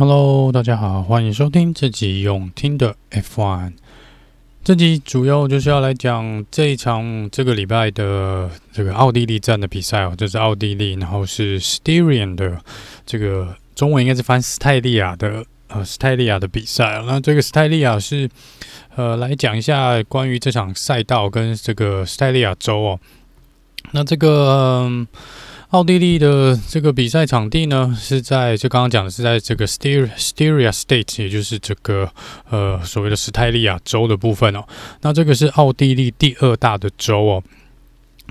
Hello，大家好，欢迎收听这集用听的 F1。这集主要就是要来讲这一场这个礼拜的这个奥地利站的比赛哦，就是奥地利，然后是 Styrian 的这个中文应该是翻斯泰利亚的呃斯泰利亚的比赛。那这个斯泰利亚是呃来讲一下关于这场赛道跟这个斯泰利亚州哦。那这个。奥地利的这个比赛场地呢，是在就刚刚讲的是在这个 Styria Styria State，也就是这个呃所谓的斯泰利亚州的部分哦。那这个是奥地利第二大的州哦。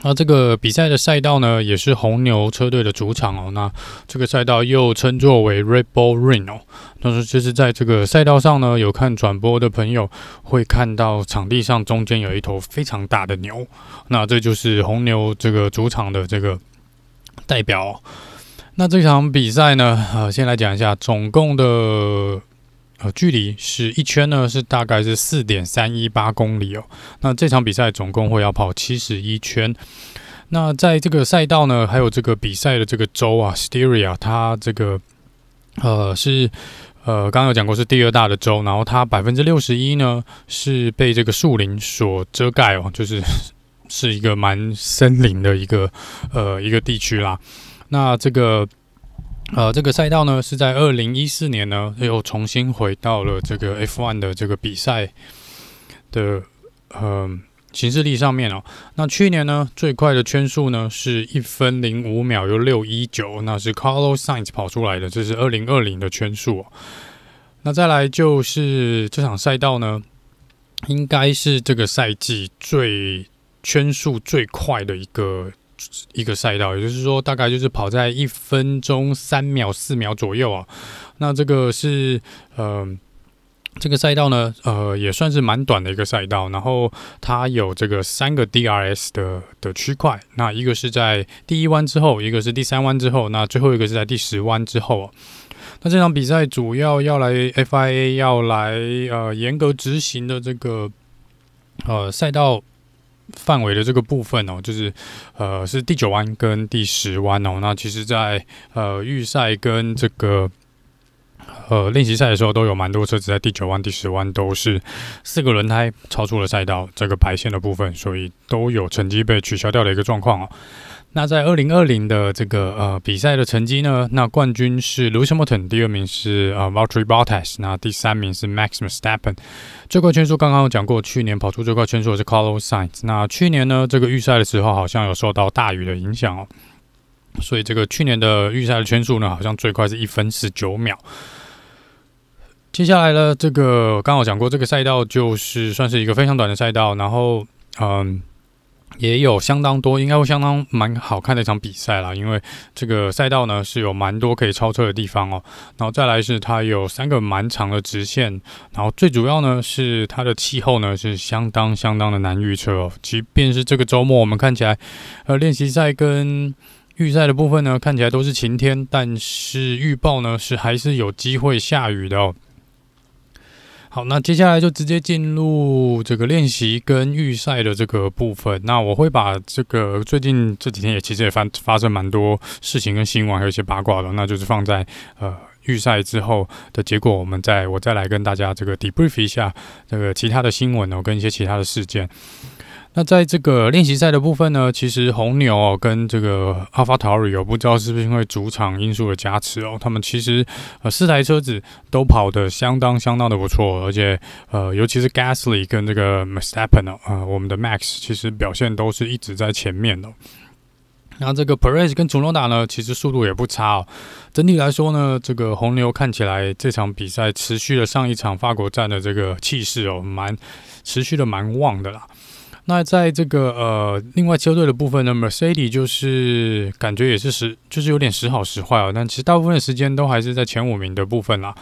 那这个比赛的赛道呢，也是红牛车队的主场哦。那这个赛道又称作为 Red Bull Ring 哦。但是就是在这个赛道上呢，有看转播的朋友会看到场地上中间有一头非常大的牛。那这就是红牛这个主场的这个。代表，那这场比赛呢，呃，先来讲一下，总共的呃距离是一圈呢，是大概是四点三一八公里哦。那这场比赛总共会要跑七十一圈。那在这个赛道呢，还有这个比赛的这个州啊，Styria，它这个呃是呃刚刚有讲过是第二大的州，然后它百分之六十一呢是被这个树林所遮盖哦，就是。是一个蛮森林的一个呃一个地区啦。那这个呃这个赛道呢，是在二零一四年呢又重新回到了这个 F1 的这个比赛的呃行事历上面哦。那去年呢最快的圈数呢是一分零五秒又六一九，那是 Carlos Sainz 跑出来的，这是二零二零的圈数。那再来就是这场赛道呢，应该是这个赛季最。圈数最快的一个一个赛道，也就是说，大概就是跑在一分钟三秒四秒左右啊。那这个是呃，这个赛道呢，呃，也算是蛮短的一个赛道。然后它有这个三个 DRS 的的区块，那一个是在第一弯之后，一个是第三弯之后，那最后一个是在第十弯之后啊。那这场比赛主要要来 FIA 要来呃严格执行的这个呃赛道。范围的这个部分哦，就是呃是第九弯跟第十弯哦。那其实在，呃预赛跟这个呃练习赛的时候，都有蛮多车子在第九弯、第十弯都是四个轮胎超出了赛道这个白线的部分，所以都有成绩被取消掉的一个状况哦。那在二零二零的这个呃比赛的成绩呢？那冠军是 Lewis Hamilton，第二名是呃 Valtteri Bottas，那第三名是 Max Verstappen。最快圈速刚刚有讲过，去年跑出最快圈速的是 Carlos Sainz。那去年呢，这个预赛的时候好像有受到大雨的影响哦，所以这个去年的预赛的圈速呢，好像最快是一分十九秒。接下来呢，这个刚好讲过，这个赛道就是算是一个非常短的赛道，然后嗯。也有相当多，应该会相当蛮好看的一场比赛啦，因为这个赛道呢是有蛮多可以超车的地方哦。然后再来是它有三个蛮长的直线，然后最主要呢是它的气候呢是相当相当的难预测哦。即便是这个周末我们看起来，呃，练习赛跟预赛的部分呢看起来都是晴天，但是预报呢是还是有机会下雨的哦。好，那接下来就直接进入这个练习跟预赛的这个部分。那我会把这个最近这几天也其实也发发生蛮多事情跟新闻，还有一些八卦的，那就是放在呃预赛之后的结果，我们再我再来跟大家这个 debrief 一下这个其他的新闻哦，跟一些其他的事件。那在这个练习赛的部分呢，其实红牛哦跟这个阿法塔利哦，不知道是不是因为主场因素的加持哦，他们其实呃四台车子都跑得相当相当的不错，而且呃尤其是 Gasly 跟这个 m e s t a p p e n 哦，呃我们的 Max 其实表现都是一直在前面的。那这个 Perez 跟祖诺达呢，其实速度也不差哦。整体来说呢，这个红牛看起来这场比赛持续了上一场法国站的这个气势哦，蛮持续的蛮旺的啦。那在这个呃，另外车队的部分呢，Mercedes 就是感觉也是时，就是有点时好时坏哦。但其实大部分的时间都还是在前五名的部分啦。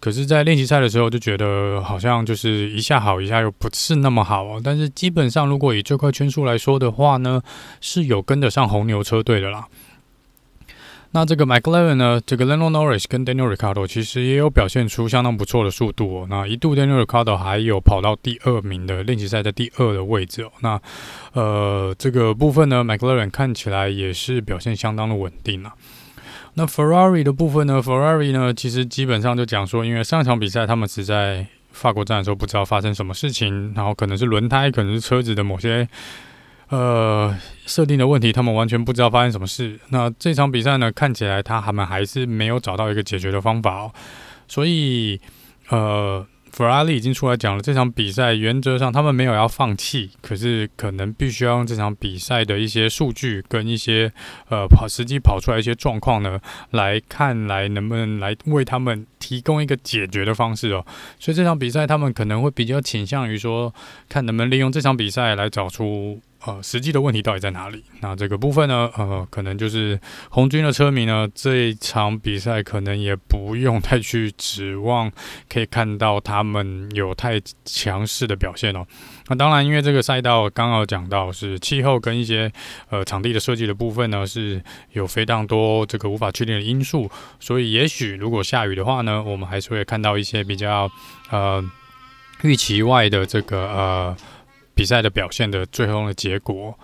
可是，在练习赛的时候就觉得好像就是一下好，一下又不是那么好哦。但是基本上，如果以最快圈数来说的话呢，是有跟得上红牛车队的啦。那这个 McLaren 呢，这个 Lando Norris 跟 Daniel r i c a r d o 其实也有表现出相当不错的速度哦。那一度 Daniel r i c a r d o 还有跑到第二名的练习赛的第二的位置哦。那呃这个部分呢，McLaren 看起来也是表现相当的稳定啊。那 Ferrari 的部分呢？Ferrari 呢，其实基本上就讲说，因为上一场比赛他们只在法国站的时候不知道发生什么事情，然后可能是轮胎，可能是车子的某些呃设定的问题，他们完全不知道发生什么事。那这场比赛呢，看起来他们还是没有找到一个解决的方法哦，所以呃。法拉利已经出来讲了，这场比赛原则上他们没有要放弃，可是可能必须要用这场比赛的一些数据跟一些呃跑实际跑出来一些状况呢，来看来能不能来为他们提供一个解决的方式哦。所以这场比赛他们可能会比较倾向于说，看能不能利用这场比赛来找出。呃，实际的问题到底在哪里？那这个部分呢，呃，可能就是红军的车迷呢，这一场比赛可能也不用太去指望可以看到他们有太强势的表现哦。那当然，因为这个赛道刚刚讲到是气候跟一些呃场地的设计的部分呢，是有非常多这个无法确定的因素，所以也许如果下雨的话呢，我们还是会看到一些比较呃预期外的这个呃。比赛的表现的最后的结果，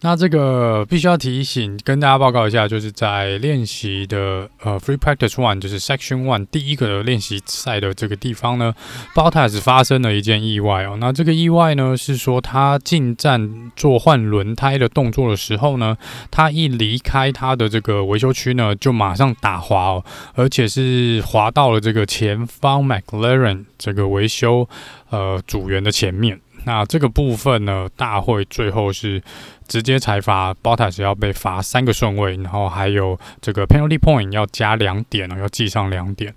那这个必须要提醒跟大家报告一下，就是在练习的呃 Free Practice One，就是 Section One 第一个练习赛的这个地方呢，Bottas 发生了一件意外哦。那这个意外呢是说他进站做换轮胎的动作的时候呢，他一离开他的这个维修区呢，就马上打滑哦，而且是滑到了这个前方 McLaren 这个维修呃组员的前面。那这个部分呢，大会最后是直接裁罚 b o t a s 要被罚三个顺位，然后还有这个 penalty point 要加两点，要记上两点。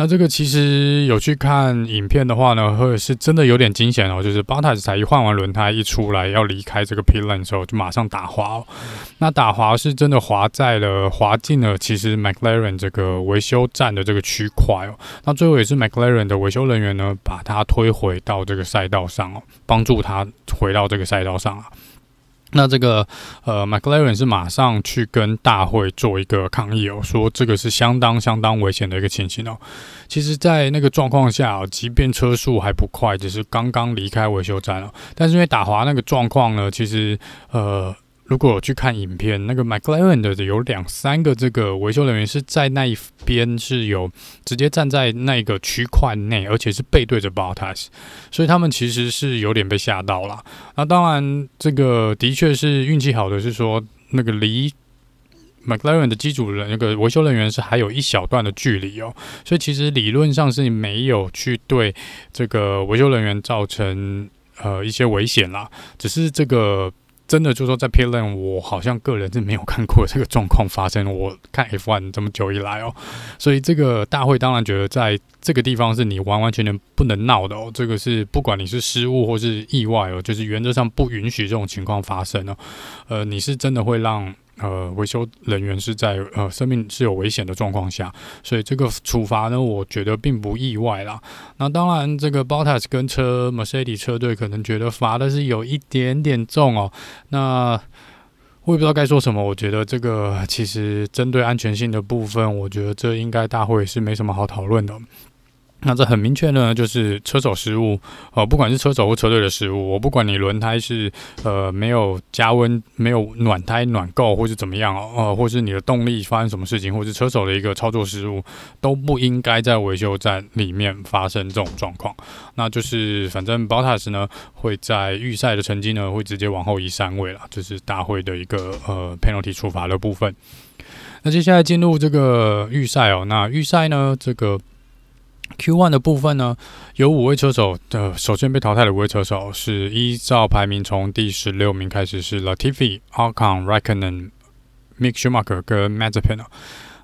那这个其实有去看影片的话呢，或者是真的有点惊险哦，就是 Bottas 才一换完轮胎一出来要离开这个 pit lane 的时候，就马上打滑哦。那打滑是真的滑在了滑进了其实 McLaren 这个维修站的这个区块哦。那最后也是 McLaren 的维修人员呢，把他推回到这个赛道上哦，帮助他回到这个赛道上啊。那这个呃，McLaren 是马上去跟大会做一个抗议哦，说这个是相当相当危险的一个情形哦。其实，在那个状况下，即便车速还不快，只是刚刚离开维修站哦，但是因为打滑那个状况呢，其实呃。如果去看影片，那个 McLaren 的有两三个这个维修人员是在那一边是有直接站在那个区块内，而且是背对着 Bottas，所以他们其实是有点被吓到了。那当然，这个的确是运气好的，是说那个离 McLaren 的机组人那个维修人员是还有一小段的距离哦，所以其实理论上是没有去对这个维修人员造成呃一些危险啦，只是这个。真的就说，在 pit lane 我好像个人是没有看过这个状况发生。我看 F1 这么久以来哦，所以这个大会当然觉得在这个地方是你完完全全不能闹的哦。这个是不管你是失误或是意外哦，就是原则上不允许这种情况发生哦。呃，你是真的会让。呃，维修人员是在呃生命是有危险的状况下，所以这个处罚呢，我觉得并不意外啦。那当然，这个 Bottas 跟车 Mercedes 车队可能觉得罚的是有一点点重哦。那我也不知道该说什么。我觉得这个其实针对安全性的部分，我觉得这应该大会是没什么好讨论的。那这很明确呢，就是车手失误，呃，不管是车手或车队的失误，我不管你轮胎是呃没有加温、没有暖胎暖够，或是怎么样哦，呃，或是你的动力发生什么事情，或是车手的一个操作失误，都不应该在维修站里面发生这种状况。那就是反正 b o t a s 呢会在预赛的成绩呢会直接往后移三位了，这，就是大会的一个呃 penalty 处罚的部分。那接下来进入这个预赛哦，那预赛呢这个。Q1 的部分呢，有五位车手的，首先被淘汰的五位车手是依照排名从第十六名开始是 Latifi、Ocon、Raikkonen、Mick Schumacher 跟 Mazepin。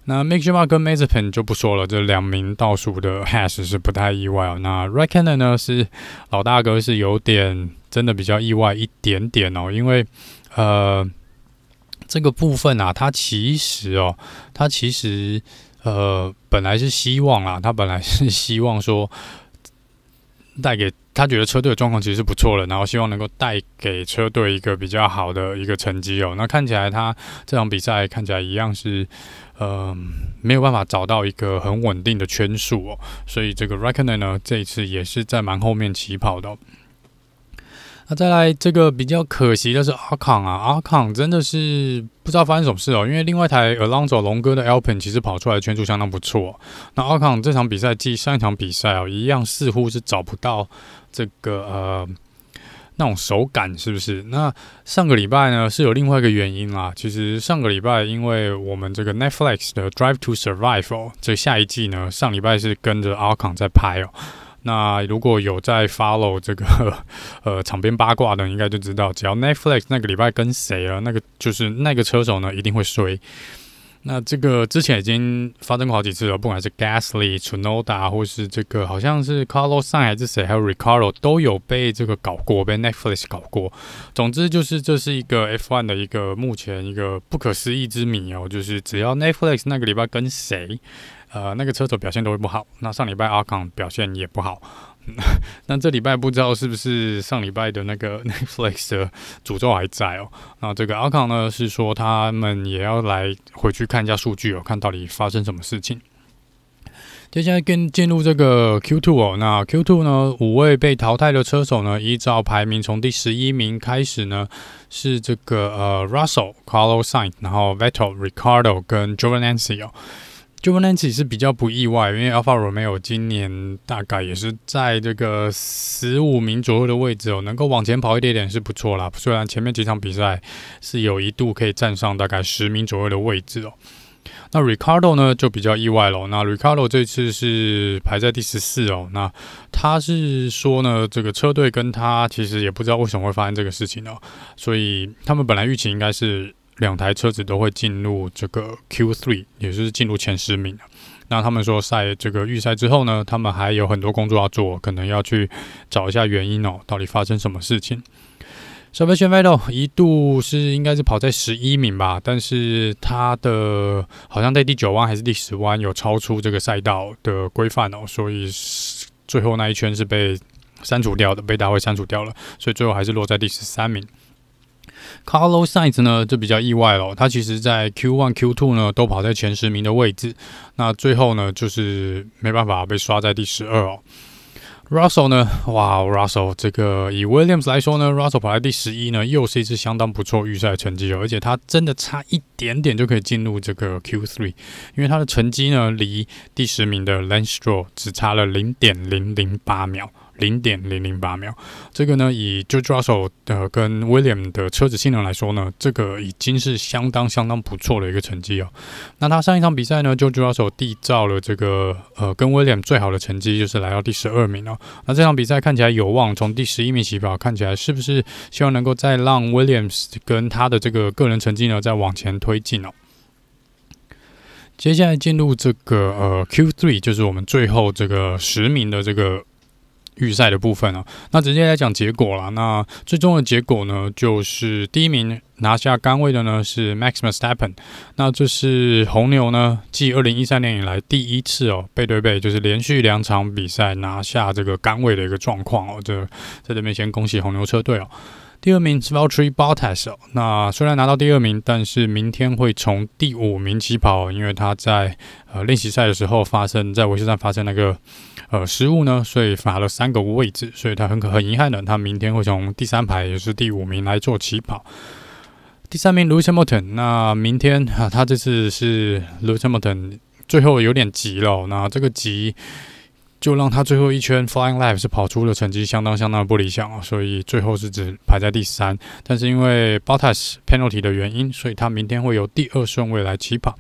那 Mick Schumacher 跟 Mazepin 就不说了，这两名倒数的 Haas 是不太意外哦。那 Raikkonen 呢是老大哥，是有点真的比较意外一点点哦，因为呃这个部分啊，它其实哦，它其实。呃，本来是希望啦，他本来是希望说带给他觉得车队的状况其实是不错的，然后希望能够带给车队一个比较好的一个成绩哦。那看起来他这场比赛看起来一样是呃没有办法找到一个很稳定的圈数哦，所以这个 r e c k o n e r 呢这一次也是在蛮后面起跑的。那再来这个比较可惜的是阿康啊，阿康真的是不知道发生什么事哦，因为另外一台 Alonso 龙哥的 Alpin 其实跑出来的圈数相当不错。那阿康这场比赛继上一场比赛哦，一样似乎是找不到这个呃那种手感，是不是？那上个礼拜呢是有另外一个原因啦。其实上个礼拜因为我们这个 Netflix 的 Drive to Survive 哦，这下一季呢上礼拜是跟着阿康在拍哦。那如果有在 follow 这个 呃场边八卦的，应该就知道，只要 Netflix 那个礼拜跟谁了，那个就是那个车手呢，一定会衰。那这个之前已经发生过好几次了，不管是 Gasly、t u n o d a 或是这个好像是 Carlos Sainz 还是谁，还有 Ricardo 都有被这个搞过，被 Netflix 搞过。总之就是这是一个 F1 的一个目前一个不可思议之谜哦，就是只要 Netflix 那个礼拜跟谁。呃，那个车手表现都会不好。那上礼拜阿康表现也不好。那这礼拜不知道是不是上礼拜的那个 Netflix 的诅咒还在哦。那这个阿康呢，是说他们也要来回去看一下数据哦，看到底发生什么事情。接下来跟进入这个 Q2 哦。那 Q2 呢，五位被淘汰的车手呢，依照排名从第十一名开始呢，是这个呃 Russell、Carlos Sainz，然后 Vettel、Ricardo 跟 Giovinazzi 哦。Giovinazzi 是比较不意外，因为 Alfa Romeo 今年大概也是在这个十五名左右的位置哦，能够往前跑一点点是不错啦。虽然前面几场比赛是有一度可以站上大概十名左右的位置哦。那 Ricardo 呢就比较意外了。那 Ricardo 这次是排在第十四哦。那他是说呢，这个车队跟他其实也不知道为什么会发生这个事情哦，所以他们本来预期应该是。两台车子都会进入这个 Q3，也就是进入前十名。那他们说赛这个预赛之后呢，他们还有很多工作要做，可能要去找一下原因哦，到底发生什么事情。Sebastian Vettel 一度是应该是跑在十一名吧，但是他的好像在第九弯还是第十弯有超出这个赛道的规范哦，所以最后那一圈是被删除掉的，被大会删除掉了，所以最后还是落在第十三名。Carlos Sainz 呢就比较意外了，他其实在 Q1、Q2 呢都跑在前十名的位置，那最后呢就是没办法被刷在第十二哦。Russell 呢，哇，Russell 这个以 Williams 来说呢，Russell 跑在第十一呢，又是一次相当不错预赛成绩哦，而且他真的差一点点就可以进入这个 Q3，因为他的成绩呢离第十名的 Lance Stroll 只差了零点零零八秒。零点零零八秒，这个呢，以 George Russell 的跟 William 的车子性能来说呢，这个已经是相当相当不错的一个成绩哦。那他上一场比赛呢，George Russell 缔造了这个呃跟 William 最好的成绩，就是来到第十二名哦。那这场比赛看起来有望从第十一名起跑，看起来是不是希望能够再让 Williams 跟他的这个个人成绩呢再往前推进哦？接下来进入这个呃 Q3，就是我们最后这个十名的这个。预赛的部分啊，那直接来讲结果了。那最终的结果呢，就是第一名拿下杆位的呢是 Max Verstappen。那这是红牛呢继二零一三年以来第一次哦背对背，就是连续两场比赛拿下这个杆位的一个状况哦。这在这边先恭喜红牛车队哦。第二名是 Valtteri Bottas 哦。那虽然拿到第二名，但是明天会从第五名起跑，因为他在呃练习赛的时候发生在维修站发生那个。呃，失误呢，所以罚了三个位置，所以他很可很遗憾的，他明天会从第三排也是第五名来做起跑。第三名 Lewis Hamilton，那明天啊，他这次是 Lewis Hamilton 最后有点急了，那这个急就让他最后一圈 Flying Life 是跑出了成绩相当相当不理想啊，所以最后是只排在第三。但是因为 Bottas penalty 的原因，所以他明天会由第二顺位来起跑。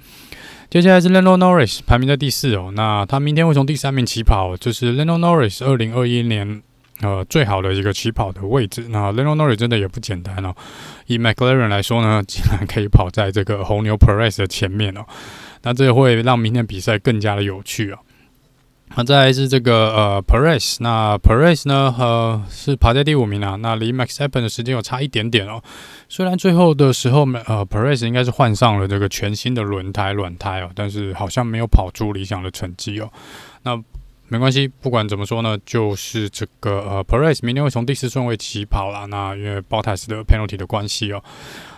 接下来是 Lando Norris 排名在第四哦，那他明天会从第三名起跑，就是 Lando Norris 二零二一年呃最好的一个起跑的位置。那 Lando Norris 真的也不简单哦，以 McLaren 来说呢，竟然可以跑在这个红牛 Perez 的前面哦，那这会让明天比赛更加的有趣哦。那再来是这个呃，Perez，那 Perez 呢，呃，是排在第五名啊，那离 Max e p p e n 的时间有差一点点哦。虽然最后的时候，呃，Perez 应该是换上了这个全新的轮胎软胎哦，但是好像没有跑出理想的成绩哦。那没关系，不管怎么说呢，就是这个呃，Perez 明天会从第四顺位起跑了。那因为 Bottas 的 penalty 的关系哦。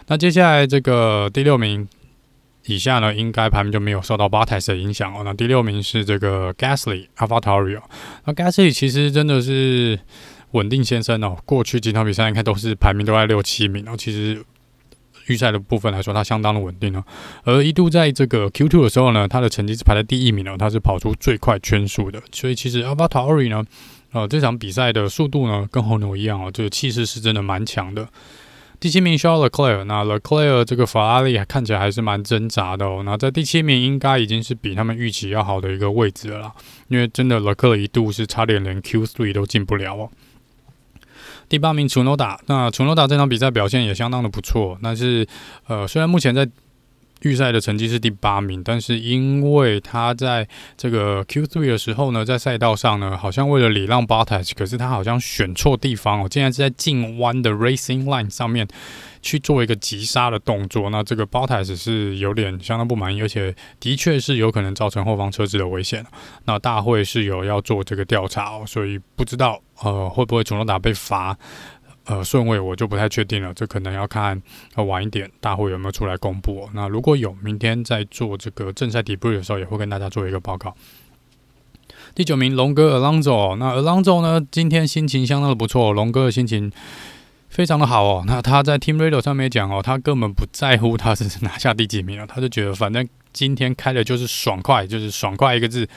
那接下来这个第六名。以下呢，应该排名就没有受到 Bottas 的影响哦。那第六名是这个 Gasly AlphaTauri。那 Gasly 其实真的是，稳定先生哦，过去几场比赛应该都是排名都在六七名哦。其实预赛的部分来说，他相当的稳定哦。而一度在这个 Q2 的时候呢，他的成绩是排在第一名哦，他是跑出最快圈数的。所以其实 AlphaTauri 呢，呃，这场比赛的速度呢，跟红牛一样哦，这个气势是真的蛮强的。第七名需要 Leclerc，那 Leclerc 这个法拉利看起来还是蛮挣扎的哦。那在第七名应该已经是比他们预期要好的一个位置了，因为真的 leco 一度是差点连 Q3 都进不了哦。第八名楚诺达那楚诺达这场比赛表现也相当的不错，但是呃，虽然目前在预赛的成绩是第八名，但是因为他在这个 Q3 的时候呢，在赛道上呢，好像为了礼让 b o t a s 可是他好像选错地方哦，竟然是在进弯的 Racing Line 上面去做一个急刹的动作，那这个 Bottas 是有点相当不满意，而且的确是有可能造成后方车子的危险。那大会是有要做这个调查哦，所以不知道呃会不会主动打被罚。呃，顺位我就不太确定了，这可能要看晚一点大会有没有出来公布。那如果有，明天在做这个正赛 debrief 的时候，也会跟大家做一个报告。第九名龙哥 Alonso，那 Alonso 呢，今天心情相当的不错，龙哥的心情非常的好哦。那他在 Team Radio 上面讲哦，他根本不在乎他是 拿下第几名了，他就觉得反正今天开的就是爽快，就是爽快一个字。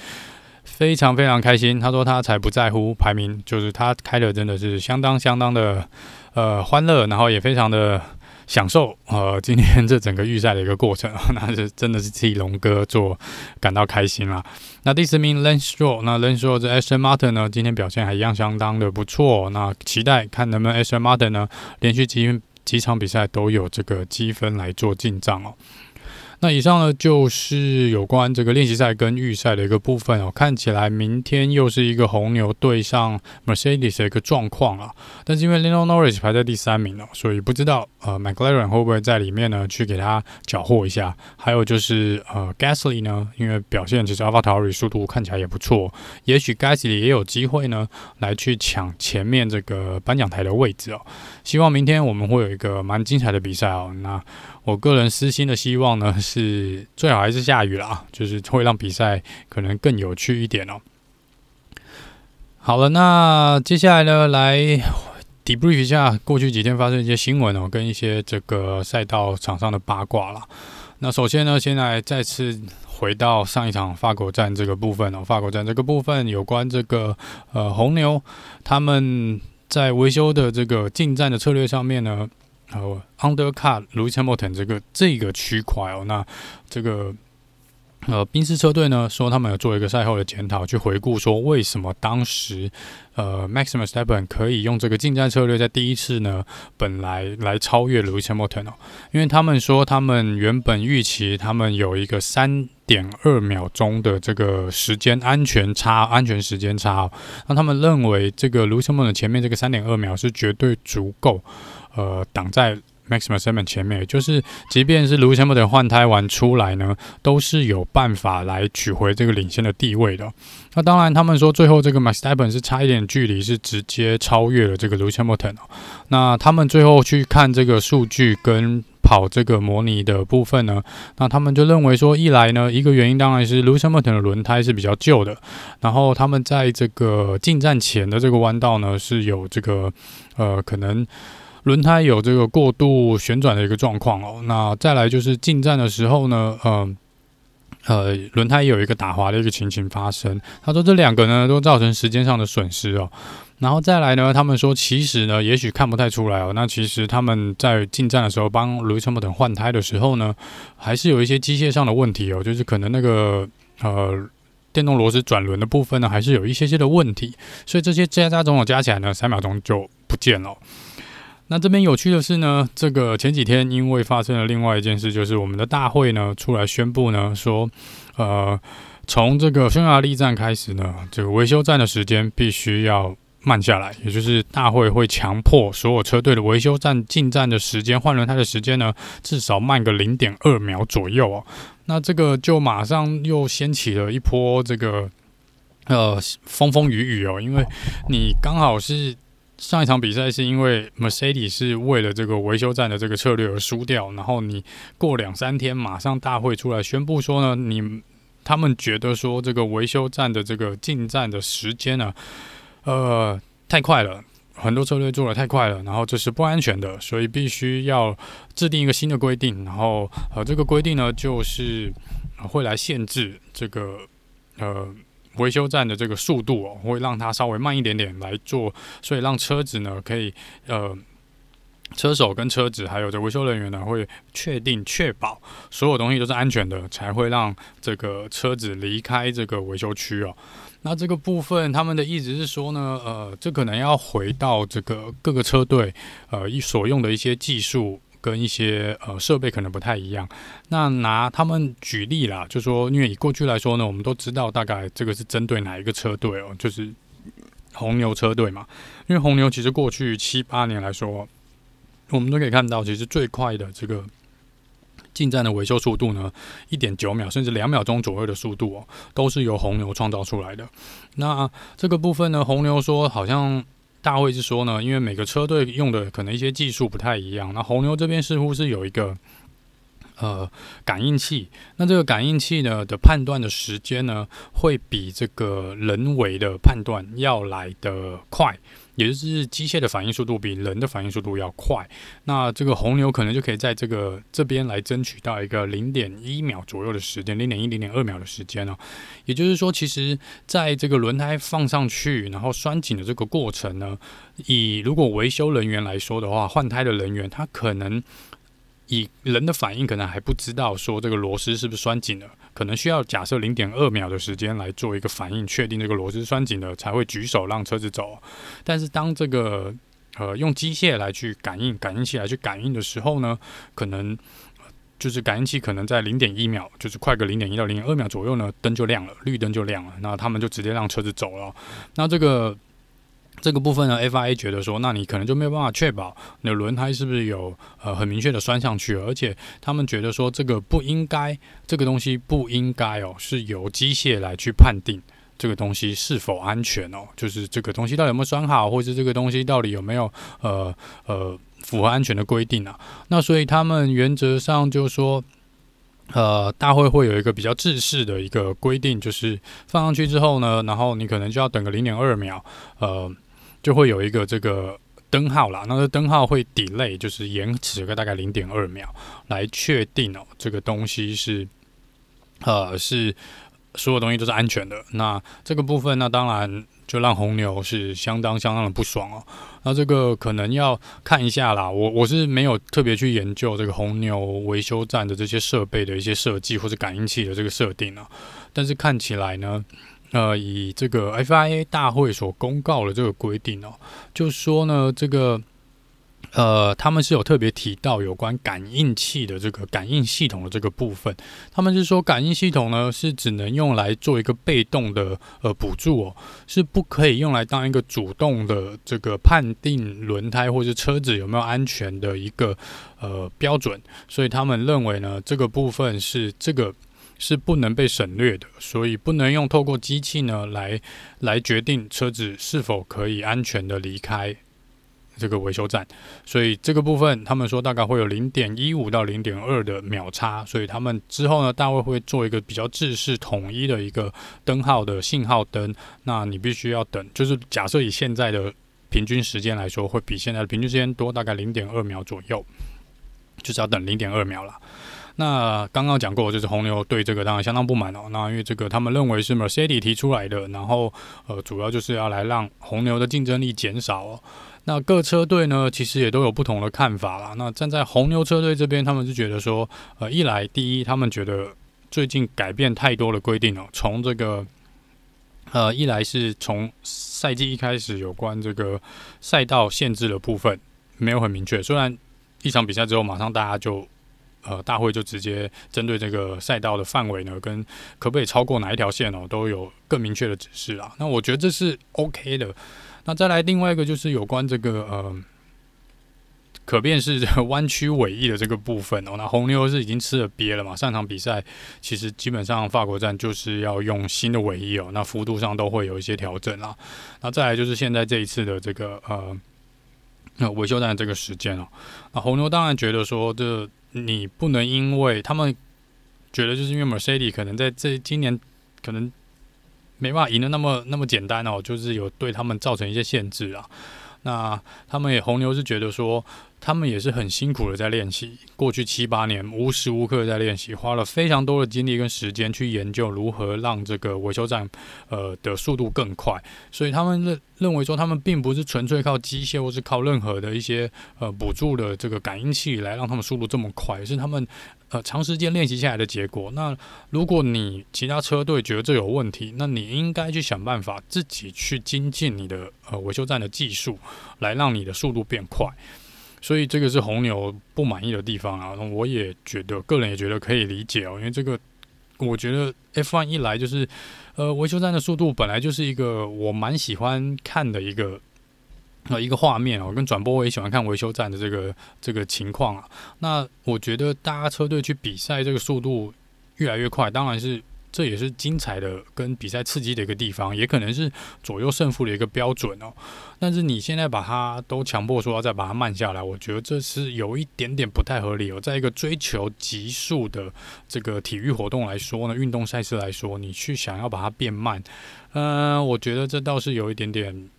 非常非常开心，他说他才不在乎排名，就是他开的真的是相当相当的呃欢乐，然后也非常的享受呃今天这整个预赛的一个过程，那是真的是替龙哥做感到开心啦。那第十名 Lance Stroll，那 Lance Stroll 这 Aston Martin 呢，今天表现还一样相当的不错，那期待看能不能 Aston Martin 呢连续几几场比赛都有这个积分来做进账哦。那以上呢，就是有关这个练习赛跟预赛的一个部分哦。看起来明天又是一个红牛对上 Mercedes 的一个状况啊。但是因为 Lando Norris 排在第三名哦，所以不知道呃 McLaren 会不会在里面呢去给他搅和一下。还有就是呃 Gasly 呢，因为表现其实 a l p h a t a r i 速度看起来也不错，也许 Gasly 也有机会呢来去抢前面这个颁奖台的位置哦。希望明天我们会有一个蛮精彩的比赛哦。那我个人私心的希望呢，是最好还是下雨啦，就是会让比赛可能更有趣一点哦。好了，那接下来呢，来 debrief 一下过去几天发生一些新闻哦，跟一些这个赛道场上的八卦啦。那首先呢，先来再次回到上一场法国站这个部分哦，法国站这个部分有关这个呃红牛他们在维修的这个进站的策略上面呢。呃，undercut Louis Hamilton 这个这个区块哦，那这个呃宾士车队呢说他们有做一个赛后的检讨，去回顾说为什么当时呃 Max Verstappen 可以用这个进站策略在第一次呢本来来超越 Lewis Hamilton 哦，因为他们说他们原本预期他们有一个三点二秒钟的这个时间安全差，安全时间差哦，那他们认为这个 Lewis Hamilton 前面这个三点二秒是绝对足够。呃，挡在 Max Verstappen 前面，就是即便是 Lewis Hamilton 换胎完出来呢，都是有办法来取回这个领先的地位的。那当然，他们说最后这个 Max Verstappen 是差一点距离，是直接超越了这个 Lewis Hamilton。那他们最后去看这个数据跟跑这个模拟的部分呢，那他们就认为说，一来呢，一个原因当然是 Lewis Hamilton 的轮胎是比较旧的，然后他们在这个进站前的这个弯道呢，是有这个呃可能。轮胎有这个过度旋转的一个状况哦，那再来就是进站的时候呢，呃，呃，轮胎有一个打滑的一个情形发生。他说这两个呢都造成时间上的损失哦，然后再来呢，他们说其实呢，也许看不太出来哦，那其实他们在进站的时候帮 Lewis Hamilton 换胎的时候呢，还是有一些机械上的问题哦，就是可能那个呃电动螺丝转轮的部分呢，还是有一些些的问题，所以这些加加总总加起来呢，三秒钟就不见了。那这边有趣的是呢，这个前几天因为发生了另外一件事，就是我们的大会呢出来宣布呢说，呃，从这个匈牙利站开始呢，这个维修站的时间必须要慢下来，也就是大会会强迫所有车队的维修站进站的时间、换轮胎的时间呢，至少慢个零点二秒左右哦。那这个就马上又掀起了一波这个呃风风雨雨哦，因为你刚好是。上一场比赛是因为 Mercedes 是为了这个维修站的这个策略而输掉，然后你过两三天马上大会出来宣布说呢，你他们觉得说这个维修站的这个进站的时间呢，呃，太快了，很多车队做得太快了，然后这是不安全的，所以必须要制定一个新的规定，然后呃，这个规定呢，就是会来限制这个呃维修站的这个速度哦，会让它稍微慢一点点来做，所以让车子呢可以呃。车手跟车子还有这维修人员呢，会确定确保所有东西都是安全的，才会让这个车子离开这个维修区哦。那这个部分他们的意思是说呢，呃，这可能要回到这个各个车队呃所用的一些技术跟一些呃设备可能不太一样。那拿他们举例啦，就说因为以过去来说呢，我们都知道大概这个是针对哪一个车队哦，就是红牛车队嘛。因为红牛其实过去七八年来说。我们都可以看到，其实最快的这个进站的维修速度呢，一点九秒甚至两秒钟左右的速度哦，都是由红牛创造出来的。那这个部分呢，红牛说好像大会是说呢，因为每个车队用的可能一些技术不太一样，那红牛这边似乎是有一个呃感应器，那这个感应器呢的判断的时间呢，会比这个人为的判断要来得快。也就是机械的反应速度比人的反应速度要快，那这个红牛可能就可以在这个这边来争取到一个零点一秒左右的时间，零点一、零点二秒的时间呢。也就是说，其实在这个轮胎放上去，然后拴紧的这个过程呢，以如果维修人员来说的话，换胎的人员他可能。以人的反应可能还不知道说这个螺丝是不是拴紧了，可能需要假设零点二秒的时间来做一个反应，确定这个螺丝拴紧了才会举手让车子走。但是当这个呃用机械来去感应，感应器来去感应的时候呢，可能就是感应器可能在零点一秒，就是快个零点一到零点二秒左右呢，灯就亮了，绿灯就亮了，那他们就直接让车子走了。那这个。这个部分呢，FIA 觉得说，那你可能就没有办法确保你的轮胎是不是有呃很明确的拴上去，而且他们觉得说，这个不应该，这个东西不应该哦，是由机械来去判定这个东西是否安全哦，就是这个东西到底有没有拴好，或者是这个东西到底有没有呃呃符合安全的规定啊？那所以他们原则上就说。呃，大会会有一个比较制式的一个规定，就是放上去之后呢，然后你可能就要等个零点二秒，呃，就会有一个这个灯号啦。那个灯号会 delay，就是延迟个大概零点二秒，来确定哦，这个东西是呃是所有东西都是安全的。那这个部分，那当然。就让红牛是相当相当的不爽哦。那这个可能要看一下啦。我我是没有特别去研究这个红牛维修站的这些设备的一些设计或者感应器的这个设定啊。但是看起来呢，呃，以这个 FIA 大会所公告的这个规定哦，就说呢这个。呃，他们是有特别提到有关感应器的这个感应系统的这个部分。他们是说，感应系统呢是只能用来做一个被动的呃补助哦，是不可以用来当一个主动的这个判定轮胎或是车子有没有安全的一个呃标准。所以他们认为呢，这个部分是这个是不能被省略的，所以不能用透过机器呢来来决定车子是否可以安全的离开。这个维修站，所以这个部分他们说大概会有零点一五到零点二的秒差，所以他们之后呢，大卫会做一个比较制式统一的一个灯号的信号灯，那你必须要等，就是假设以现在的平均时间来说，会比现在的平均时间多大概零点二秒左右，就是要等零点二秒了。那刚刚讲过，就是红牛对这个当然相当不满哦。那因为这个他们认为是 Mercedes 提出来的，然后呃，主要就是要来让红牛的竞争力减少哦。那各车队呢，其实也都有不同的看法啦。那站在红牛车队这边，他们是觉得说，呃，一来第一，他们觉得最近改变太多的规定哦。从这个，呃，一来是从赛季一开始有关这个赛道限制的部分没有很明确，虽然一场比赛之后马上大家就，呃，大会就直接针对这个赛道的范围呢，跟可不可以超过哪一条线哦，都有更明确的指示啊。那我觉得这是 OK 的。那再来另外一个就是有关这个呃可变式弯曲尾翼的这个部分哦，那红牛是已经吃了瘪了嘛？上场比赛其实基本上法国站就是要用新的尾翼哦，那幅度上都会有一些调整啦。那再来就是现在这一次的这个呃那维修站这个时间哦，那红牛当然觉得说这你不能因为他们觉得就是因为 Mercedes 可能在这今年可能。没办法赢得那么那么简单哦，就是有对他们造成一些限制啊。那他们也红牛是觉得说。他们也是很辛苦的在练习，过去七八年无时无刻在练习，花了非常多的精力跟时间去研究如何让这个维修站呃的速度更快。所以他们认认为说，他们并不是纯粹靠机械或是靠任何的一些呃补助的这个感应器来让他们速度这么快，是他们呃长时间练习下来的结果。那如果你其他车队觉得这有问题，那你应该去想办法自己去精进你的呃维修站的技术，来让你的速度变快。所以这个是红牛不满意的地方啊，我也觉得，个人也觉得可以理解哦，因为这个，我觉得 F1 一来就是，呃，维修站的速度本来就是一个我蛮喜欢看的一个，呃，一个画面哦，跟转播我也喜欢看维修站的这个这个情况啊。那我觉得大家车队去比赛，这个速度越来越快，当然是。这也是精彩的跟比赛刺激的一个地方，也可能是左右胜负的一个标准哦。但是你现在把它都强迫说要再把它慢下来，我觉得这是有一点点不太合理哦。在一个追求极速的这个体育活动来说呢，运动赛事来说，你去想要把它变慢，嗯、我觉得这倒是有一点点。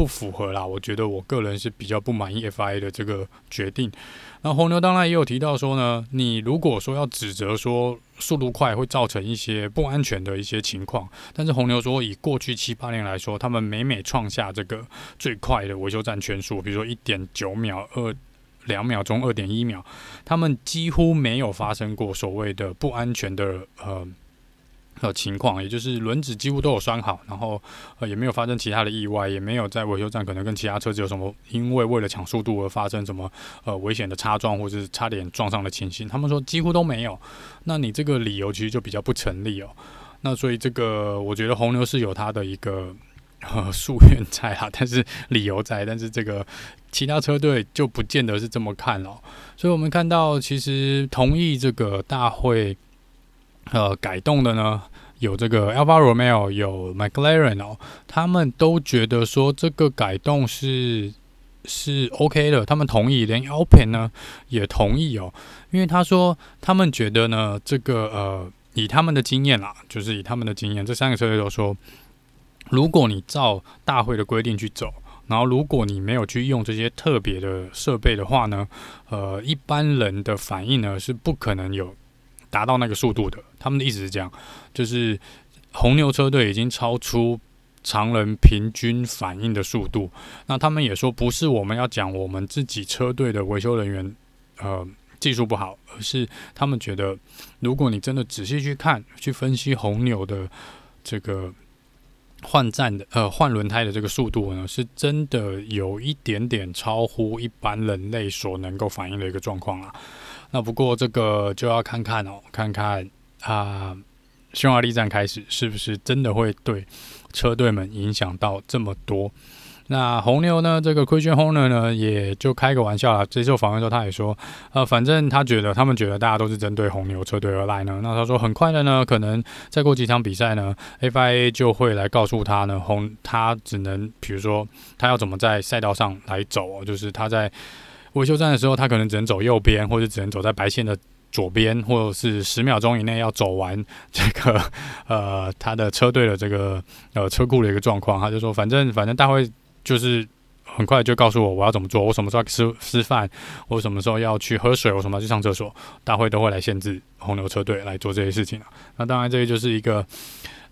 不符合啦，我觉得我个人是比较不满意 FIA 的这个决定。那红牛当然也有提到说呢，你如果说要指责说速度快会造成一些不安全的一些情况，但是红牛说以过去七八年来说，他们每每创下这个最快的维修站圈数，比如说一点九秒、二两秒钟、二点一秒，他们几乎没有发生过所谓的不安全的呃。的情况，也就是轮子几乎都有拴好，然后呃也没有发生其他的意外，也没有在维修站可能跟其他车子有什么因为为了抢速度而发生什么呃危险的擦撞或者是差点撞上的情形。他们说几乎都没有，那你这个理由其实就比较不成立哦。那所以这个我觉得红牛是有他的一个呃夙愿在啊，但是理由在，但是这个其他车队就不见得是这么看哦。所以我们看到其实同意这个大会。呃，改动的呢，有这个 Alfa Romeo，有 McLaren 哦，他们都觉得说这个改动是是 OK 的，他们同意，连 Open 呢也同意哦，因为他说他们觉得呢，这个呃，以他们的经验啦，就是以他们的经验，这三个车队都说，如果你照大会的规定去走，然后如果你没有去用这些特别的设备的话呢，呃，一般人的反应呢是不可能有。达到那个速度的，他们的意思是这样，就是红牛车队已经超出常人平均反应的速度。那他们也说，不是我们要讲我们自己车队的维修人员呃技术不好，而是他们觉得，如果你真的仔细去看、去分析红牛的这个换站的呃换轮胎的这个速度呢，是真的有一点点超乎一般人类所能够反应的一个状况啊。那不过这个就要看看哦，看看啊，匈牙利站开始是不是真的会对车队们影响到这么多？那红牛呢？这个 Christian Horner 呢，也就开个玩笑啦。接受访问的时候，他也说，呃，反正他觉得他们觉得大家都是针对红牛车队而来呢。那他说，很快的呢，可能再过几场比赛呢，FIA 就会来告诉他呢，红他只能，比如说他要怎么在赛道上来走，就是他在。维修站的时候，他可能只能走右边，或者只能走在白线的左边，或者是十秒钟以内要走完 这个 呃他的车队的这个呃车库的一个状况。他就说，反正反正大会就是很快就告诉我我要怎么做，我什么时候吃吃饭，我什么时候要去喝水，我什么时候去上厕所，大会都会来限制红牛车队来做这些事情啊。那当然，这个就是一个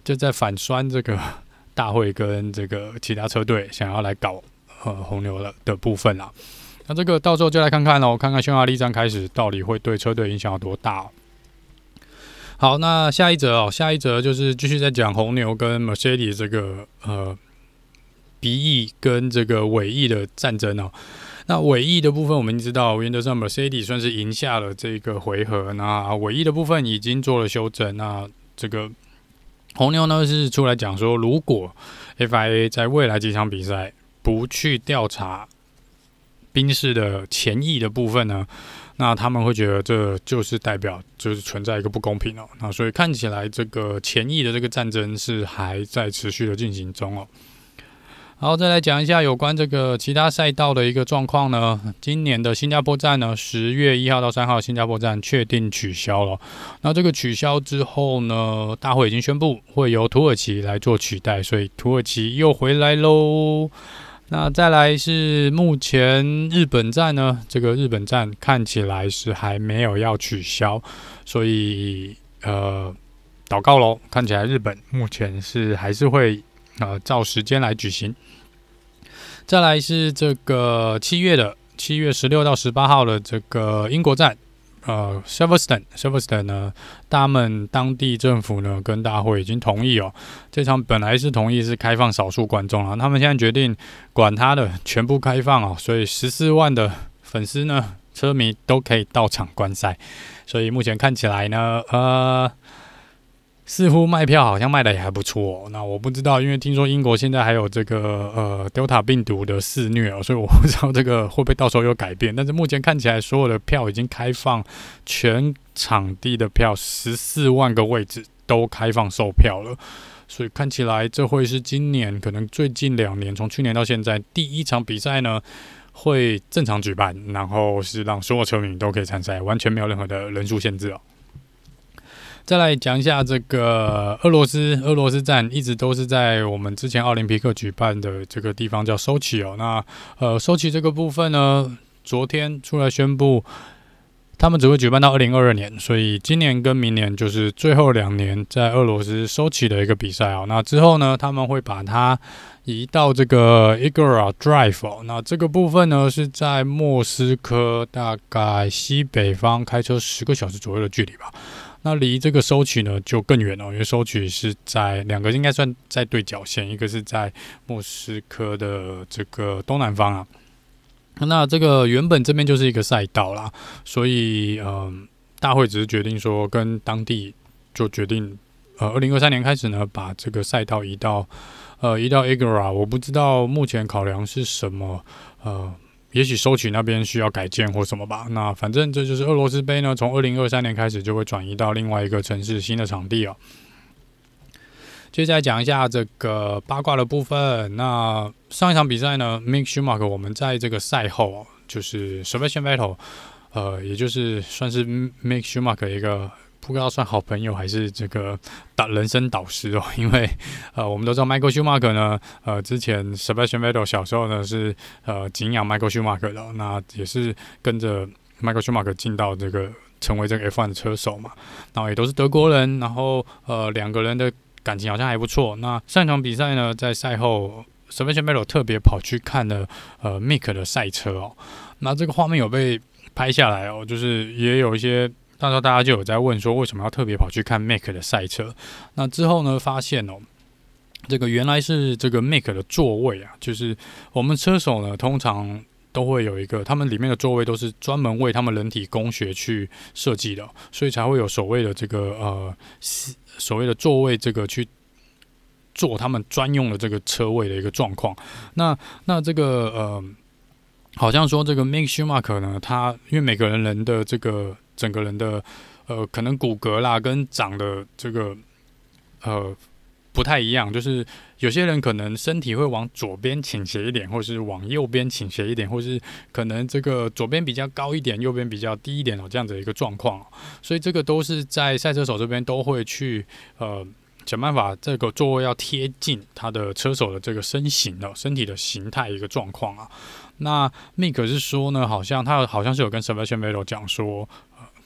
就在反酸这个 大会跟这个其他车队想要来搞呃红牛的的部分啦。那这个到时候就来看看喽，看看匈牙利站开始到底会对车队影响有多大。好，那下一则哦，下一则就是继续在讲红牛跟 Mercedes 这个呃鼻翼跟这个尾翼的战争哦。那尾翼的部分我们知道，原则上 Mercedes 算是赢下了这个回合，那尾翼的部分已经做了修正。那这个红牛呢是出来讲说，如果 FIA 在未来几场比赛不去调查。宾士的前翼的部分呢，那他们会觉得这就是代表就是存在一个不公平哦，那所以看起来这个前翼的这个战争是还在持续的进行中哦。好，再来讲一下有关这个其他赛道的一个状况呢。今年的新加坡站呢，十月一号到三号新加坡站确定取消了。那这个取消之后呢，大会已经宣布会由土耳其来做取代，所以土耳其又回来喽。那再来是目前日本站呢，这个日本站看起来是还没有要取消，所以呃，祷告喽，看起来日本目前是还是会呃照时间来举行。再来是这个七月的七月十六到十八号的这个英国站。呃，Silverstone，Silverstone 呢，他们当地政府呢跟大会已经同意哦，这场本来是同意是开放少数观众啊，他们现在决定管他的，全部开放哦，所以十四万的粉丝呢，车迷都可以到场观赛，所以目前看起来呢，呃。似乎卖票好像卖的也还不错。那我不知道，因为听说英国现在还有这个呃 Delta 病毒的肆虐哦，所以我不知道这个会不会到时候有改变。但是目前看起来，所有的票已经开放，全场地的票十四万个位置都开放售票了，所以看起来这会是今年可能最近两年，从去年到现在第一场比赛呢，会正常举办，然后是让所有车迷都可以参赛，完全没有任何的人数限制哦。再来讲一下这个俄罗斯，俄罗斯站一直都是在我们之前奥林匹克举办的这个地方叫收起哦。那呃，收起这个部分呢，昨天出来宣布，他们只会举办到二零二二年，所以今年跟明年就是最后两年在俄罗斯收起的一个比赛哦。那之后呢，他们会把它移到这个 Igora Drive 哦。那这个部分呢，是在莫斯科大概西北方开车十个小时左右的距离吧。那离这个收取呢就更远了，因为收取是在两个应该算在对角线，一个是在莫斯科的这个东南方啊。那这个原本这边就是一个赛道啦，所以嗯，大会只是决定说跟当地就决定，呃，二零二三年开始呢，把这个赛道移到呃移到 Igora，我不知道目前考量是什么，呃。也许收取那边需要改建或什么吧。那反正这就是俄罗斯杯呢，从二零二三年开始就会转移到另外一个城市新的场地哦。接下来讲一下这个八卦的部分。那上一场比赛呢，Mick Schumacher 我们在这个赛后就是 Sebastian Vettel，呃，也就是算是 Mick Schumacher 一个。不知道算好朋友还是这个导人生导师哦，因为呃，我们都知道 Michael Schumacher 呢，呃，之前 Sebastian Vettel 小时候呢是呃敬仰 Michael Schumacher 的，那也是跟着 Michael Schumacher 进到这个成为这个 F1 的车手嘛，然后也都是德国人，然后呃两个人的感情好像还不错。那上场比赛呢，在赛后 Sebastian Vettel 特别跑去看了呃 Mick 的赛车哦，那这个画面有被拍下来哦，就是也有一些。到时候大家就有在问说，为什么要特别跑去看 Mick 的赛车？那之后呢，发现哦，这个原来是这个 Mick 的座位啊，就是我们车手呢，通常都会有一个，他们里面的座位都是专门为他们人体工学去设计的，所以才会有所谓的这个呃，所谓的座位这个去做他们专用的这个车位的一个状况。那那这个呃，好像说这个 Mick Schumacher 呢，他因为每个人人的这个。整个人的呃，可能骨骼啦，跟长的这个呃不太一样，就是有些人可能身体会往左边倾斜一点，或者是往右边倾斜一点，或是可能这个左边比较高一点，右边比较低一点哦，这样子一个状况。所以这个都是在赛车手这边都会去呃想办法，这个座位要贴近他的车手的这个身形的身体的形态一个状况啊。那 Mick 是说呢，好像他好像是有跟 Sebastian Vettel 讲说。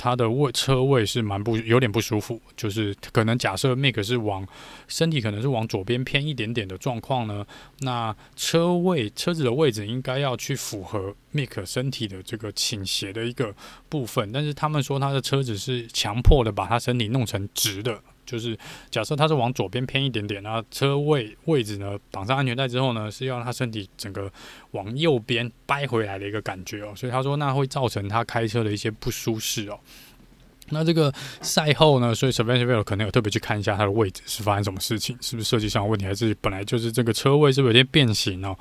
它的位车位是蛮不有点不舒服，就是可能假设 Mick 是往身体可能是往左边偏一点点的状况呢，那车位车子的位置应该要去符合 Mick 身体的这个倾斜的一个部分，但是他们说他的车子是强迫的把他身体弄成直的。就是假设他是往左边偏一点点，然后车位位置呢绑上安全带之后呢，是要让他身体整个往右边掰回来的一个感觉哦，所以他说那会造成他开车的一些不舒适哦。那这个赛后呢，所以 Sebastian Vettel 可能有特别去看一下他的位置是发生什么事情，是不是设计上问题，还是本来就是这个车位是不是有点变形哦？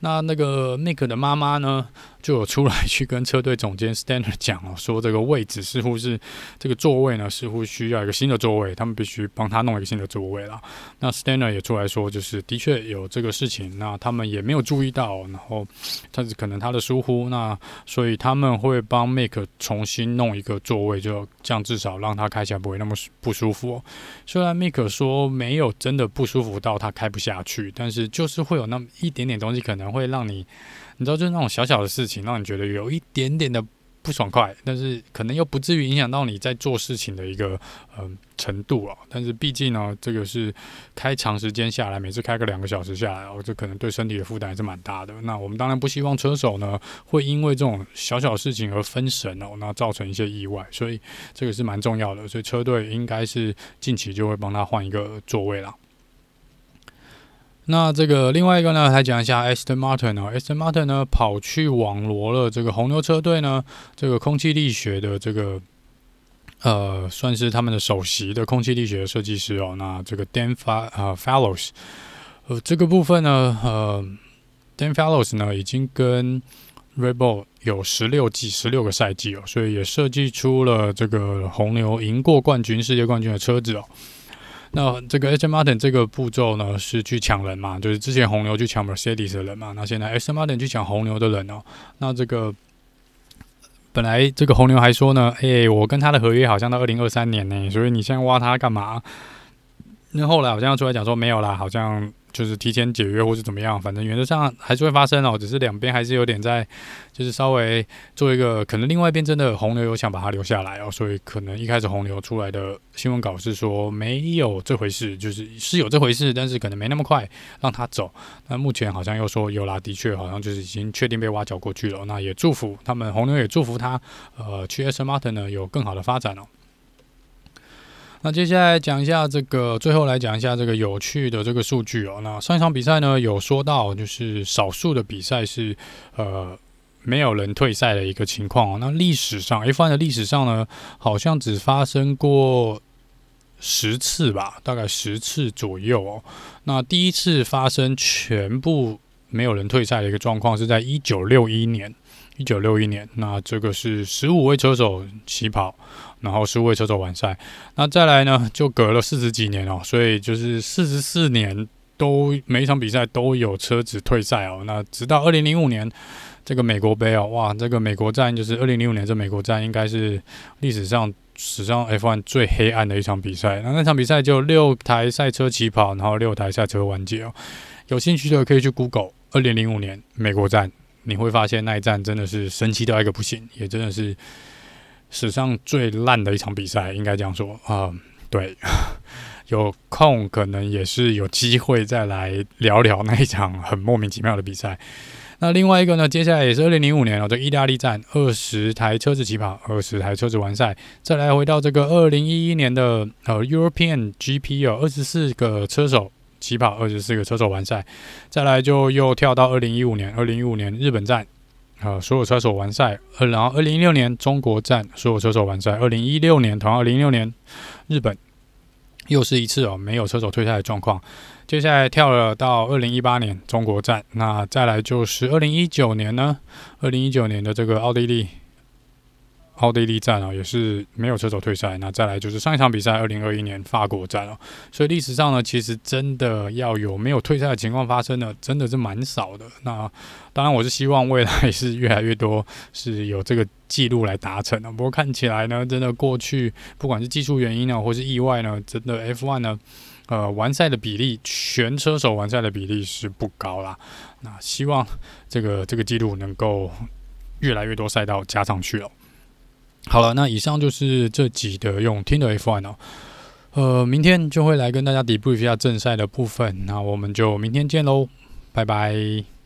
那那个 Mick 的妈妈呢，就有出来去跟车队总监 Steiner 讲哦，说这个位置似乎是这个座位呢，似乎需要一个新的座位，他们必须帮他弄一个新的座位了。那 Steiner 也出来说，就是的确有这个事情，那他们也没有注意到，然后但是可能他的疏忽，那所以他们会帮 Mick 重新弄一个座位，就这样至少让他开起来不会那么不舒服。虽然 Mick 说没有真的不舒服到他开不下去，但是就是会有那么一点点东西可能。会让你，你知道，就是那种小小的事情，让你觉得有一点点的。不爽快，但是可能又不至于影响到你在做事情的一个呃程度啊。但是毕竟呢，这个是开长时间下来，每次开个两个小时下来哦，这可能对身体的负担还是蛮大的。那我们当然不希望车手呢会因为这种小小事情而分神哦，那造成一些意外。所以这个是蛮重要的。所以车队应该是近期就会帮他换一个座位了。那这个另外一个呢，来讲一下 Aston Martin 哦，Aston Martin 呢跑去网罗了这个红牛车队呢，这个空气力学的这个呃，算是他们的首席的空气力学的设计师哦。那这个 Dan Fa 呃 Fallows，呃这个部分呢，呃 Dan Fallows 呢已经跟 Red Bull 有十六季十六个赛季哦，所以也设计出了这个红牛赢过冠军世界冠军的车子哦。那这个 S. Martin 这个步骤呢，是去抢人嘛，就是之前红牛去抢 Mercedes 的人嘛，那现在 S. Martin 去抢红牛的人哦。那这个本来这个红牛还说呢，诶、我跟他的合约好像到二零二三年呢，所以你现在挖他干嘛？那后来好像出来讲说没有啦，好像。就是提前解约或是怎么样，反正原则上还是会发生哦，只是两边还是有点在，就是稍微做一个，可能另外一边真的红牛有想把它留下来哦，所以可能一开始红牛出来的新闻稿是说没有这回事，就是是有这回事，但是可能没那么快让他走。那目前好像又说有啦，的确好像就是已经确定被挖角过去了。那也祝福他们红牛也祝福他，呃，去 S Martin 呢有更好的发展哦。那接下来讲一下这个，最后来讲一下这个有趣的这个数据哦。那上一场比赛呢，有说到就是少数的比赛是呃没有人退赛的一个情况哦。那历史上 F1 的历史上呢，好像只发生过十次吧，大概十次左右哦。那第一次发生全部没有人退赛的一个状况是在一九六一年。一九六一年，那这个是十五位车手起跑，然后十五位车手完赛。那再来呢，就隔了四十几年哦，所以就是四十四年都每一场比赛都有车子退赛哦。那直到二零零五年这个美国杯哦，哇，这个美国站就是二零零五年这美国站应该是历史上史上 F1 最黑暗的一场比赛。那那场比赛就六台赛车起跑，然后六台赛车完结哦。有兴趣的可以去 Google 二零零五年美国站。你会发现那一站真的是神奇到一个不行，也真的是史上最烂的一场比赛，应该这样说啊、对，有空可能也是有机会再来聊聊那一场很莫名其妙的比赛。那另外一个呢，接下来也是二零零五年哦，这意大利站二十台车子起跑，二十台车子完赛，再来回到这个二零一一年的呃 European GP 哦，二十四个车手。起跑二十四个车手完赛，再来就又跳到二零一五年，二零一五年日本站，啊、呃，所有车手完赛，呃，然后二零一六年中国站所有车手完赛，二零一六年同样二零一六年日本又是一次哦没有车手退赛的状况，接下来跳了到二零一八年中国站，那再来就是二零一九年呢，二零一九年的这个奥地利。奥地利站啊，也是没有车手退赛。那再来就是上一场比赛，二零二一年法国站哦。所以历史上呢，其实真的要有没有退赛的情况发生呢，真的是蛮少的。那当然，我是希望未来是越来越多是有这个记录来达成的。不过看起来呢，真的过去不管是技术原因呢，或是意外呢，真的 F1 呢，呃，完赛的比例，全车手完赛的比例是不高啦。那希望这个这个记录能够越来越多赛道加上去了。好了，那以上就是这集的用听的 F1 哦，呃，明天就会来跟大家 debrief 一下正赛的部分，那我们就明天见喽，拜拜。